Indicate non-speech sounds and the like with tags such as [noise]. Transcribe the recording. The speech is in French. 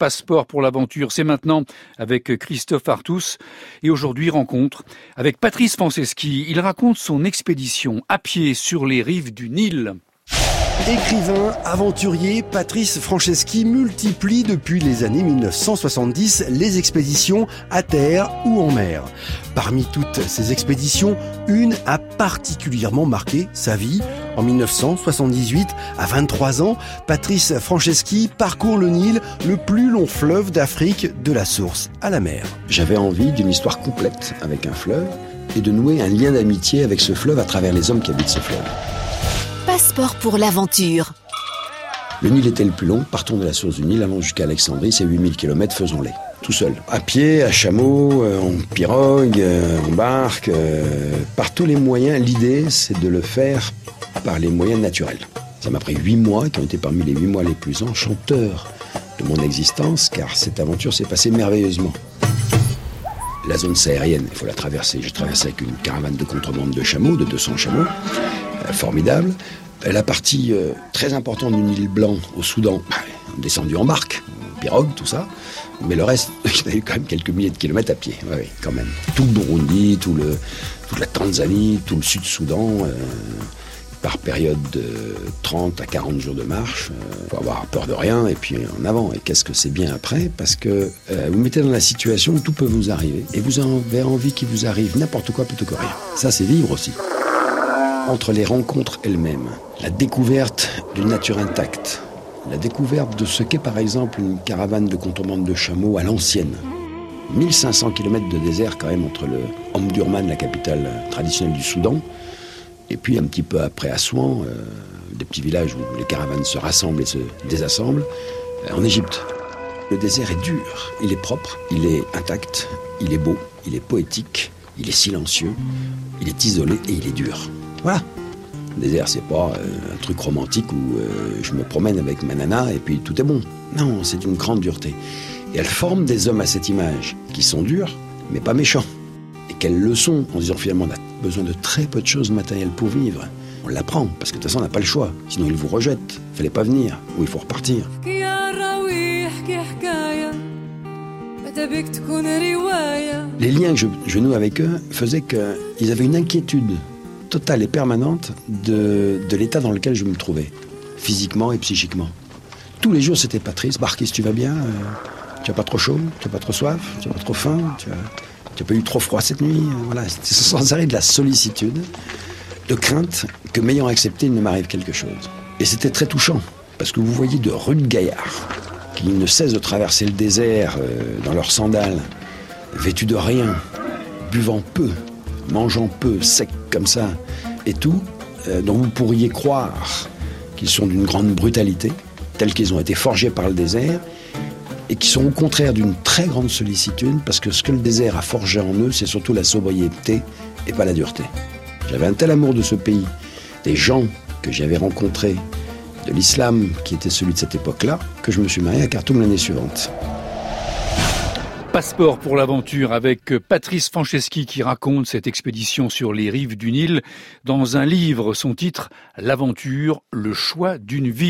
Passeport pour l'aventure, c'est maintenant avec Christophe Artus. Et aujourd'hui, rencontre avec Patrice Franceschi. Il raconte son expédition à pied sur les rives du Nil. Écrivain, aventurier, Patrice Franceschi multiplie depuis les années 1970 les expéditions à terre ou en mer. Parmi toutes ces expéditions, une a particulièrement marqué sa vie. En 1978, à 23 ans, Patrice Franceschi parcourt le Nil, le plus long fleuve d'Afrique de la source à la mer. J'avais envie d'une histoire complète avec un fleuve et de nouer un lien d'amitié avec ce fleuve à travers les hommes qui habitent ce fleuve. Passeport pour l'aventure. Le Nil était le plus long, partons de la source du Nil, allons jusqu'à Alexandrie, c'est 8000 km, faisons-les. Tout seul. À pied, à chameau, euh, en pirogue, euh, en barque, euh, par tous les moyens. L'idée, c'est de le faire par les moyens naturels. Ça m'a pris huit mois, qui ont été parmi les huit mois les plus enchanteurs de mon existence, car cette aventure s'est passée merveilleusement. La zone saharienne, il faut la traverser. J'ai traversé avec une caravane de contrebande de chameaux, de 200 chameaux. Euh, formidable. La partie euh, très importante du Nil Blanc au Soudan, bah, descendu en barque, pirogue, tout ça. Mais le reste, [laughs] il y a eu quand même quelques milliers de kilomètres à pied, oui, quand même. Tout le Burundi, tout le, toute la Tanzanie, tout le Sud-Soudan, euh, par période de 30 à 40 jours de marche. Il faut avoir peur de rien et puis en avant. Et qu'est-ce que c'est bien après? Parce que vous mettez dans la situation où tout peut vous arriver. Et vous avez envie qu'il vous arrive n'importe quoi plutôt que rien. Ça, c'est vivre aussi entre les rencontres elles-mêmes, la découverte d'une nature intacte, la découverte de ce qu'est par exemple une caravane de contrebande de chameaux à l'ancienne. 1500 km de désert quand même entre le Omdurman, la capitale traditionnelle du Soudan, et puis un petit peu après Assouan, euh, des petits villages où les caravanes se rassemblent et se désassemblent, euh, en Égypte. Le désert est dur, il est propre, il est intact, il est beau, il est poétique, il est silencieux, il est isolé et il est dur. Voilà. Le désert, c'est pas euh, un truc romantique où euh, je me promène avec ma nana et puis tout est bon. Non, c'est une grande dureté. Et elle forme des hommes à cette image, qui sont durs, mais pas méchants. Et quelles le sont, en disant finalement, on a besoin de très peu de choses matérielles pour vivre. On l'apprend, parce que de toute façon, on n'a pas le choix. Sinon, ils vous rejettent. Il fallait pas venir, ou il faut repartir. Les liens que je, je noue avec eux faisaient qu'ils avaient une inquiétude totale et permanente de, l'état dans lequel je me trouvais, physiquement et psychiquement. Tous les jours, c'était Patrice, Barquis, tu vas bien euh, Tu as pas trop chaud Tu as pas trop soif Tu as pas trop faim Tu as, pas eu trop froid cette nuit euh, Voilà, c'était [laughs] sans arrêt de la sollicitude, de crainte que m'ayant accepté, il ne m'arrive quelque chose. Et c'était très touchant, parce que vous voyez de rudes gaillards qui ne cessent de traverser le désert euh, dans leurs sandales, vêtus de rien, buvant peu, mangeant peu, sec comme ça, et tout, euh, dont vous pourriez croire qu'ils sont d'une grande brutalité, tels qu'ils ont été forgés par le désert, et qui sont au contraire d'une très grande sollicitude, parce que ce que le désert a forgé en eux, c'est surtout la sobriété et pas la dureté. J'avais un tel amour de ce pays, des gens que j'avais rencontrés, de l'islam qui était celui de cette époque-là, que je me suis marié à Khartoum l'année suivante. Passeport pour l'aventure avec Patrice Franceschi qui raconte cette expédition sur les rives du Nil dans un livre, son titre L'aventure, le choix d'une vie.